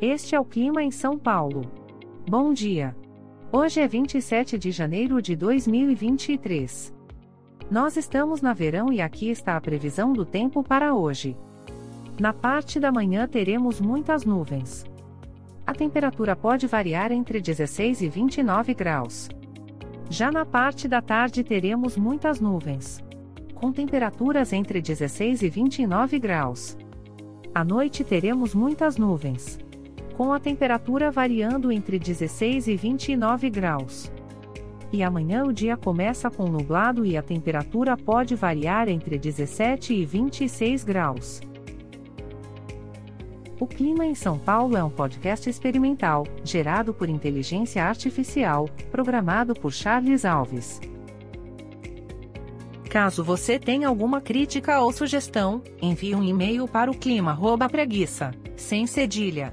Este é o clima em São Paulo. Bom dia. Hoje é 27 de janeiro de 2023. Nós estamos na verão e aqui está a previsão do tempo para hoje. Na parte da manhã teremos muitas nuvens. A temperatura pode variar entre 16 e 29 graus. Já na parte da tarde teremos muitas nuvens. Com temperaturas entre 16 e 29 graus. À noite teremos muitas nuvens. Com a temperatura variando entre 16 e 29 graus. E amanhã o dia começa com nublado e a temperatura pode variar entre 17 e 26 graus. O Clima em São Paulo é um podcast experimental, gerado por inteligência artificial, programado por Charles Alves. Caso você tenha alguma crítica ou sugestão, envie um e-mail para o clima@preguiça, sem cedilha,